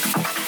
Club.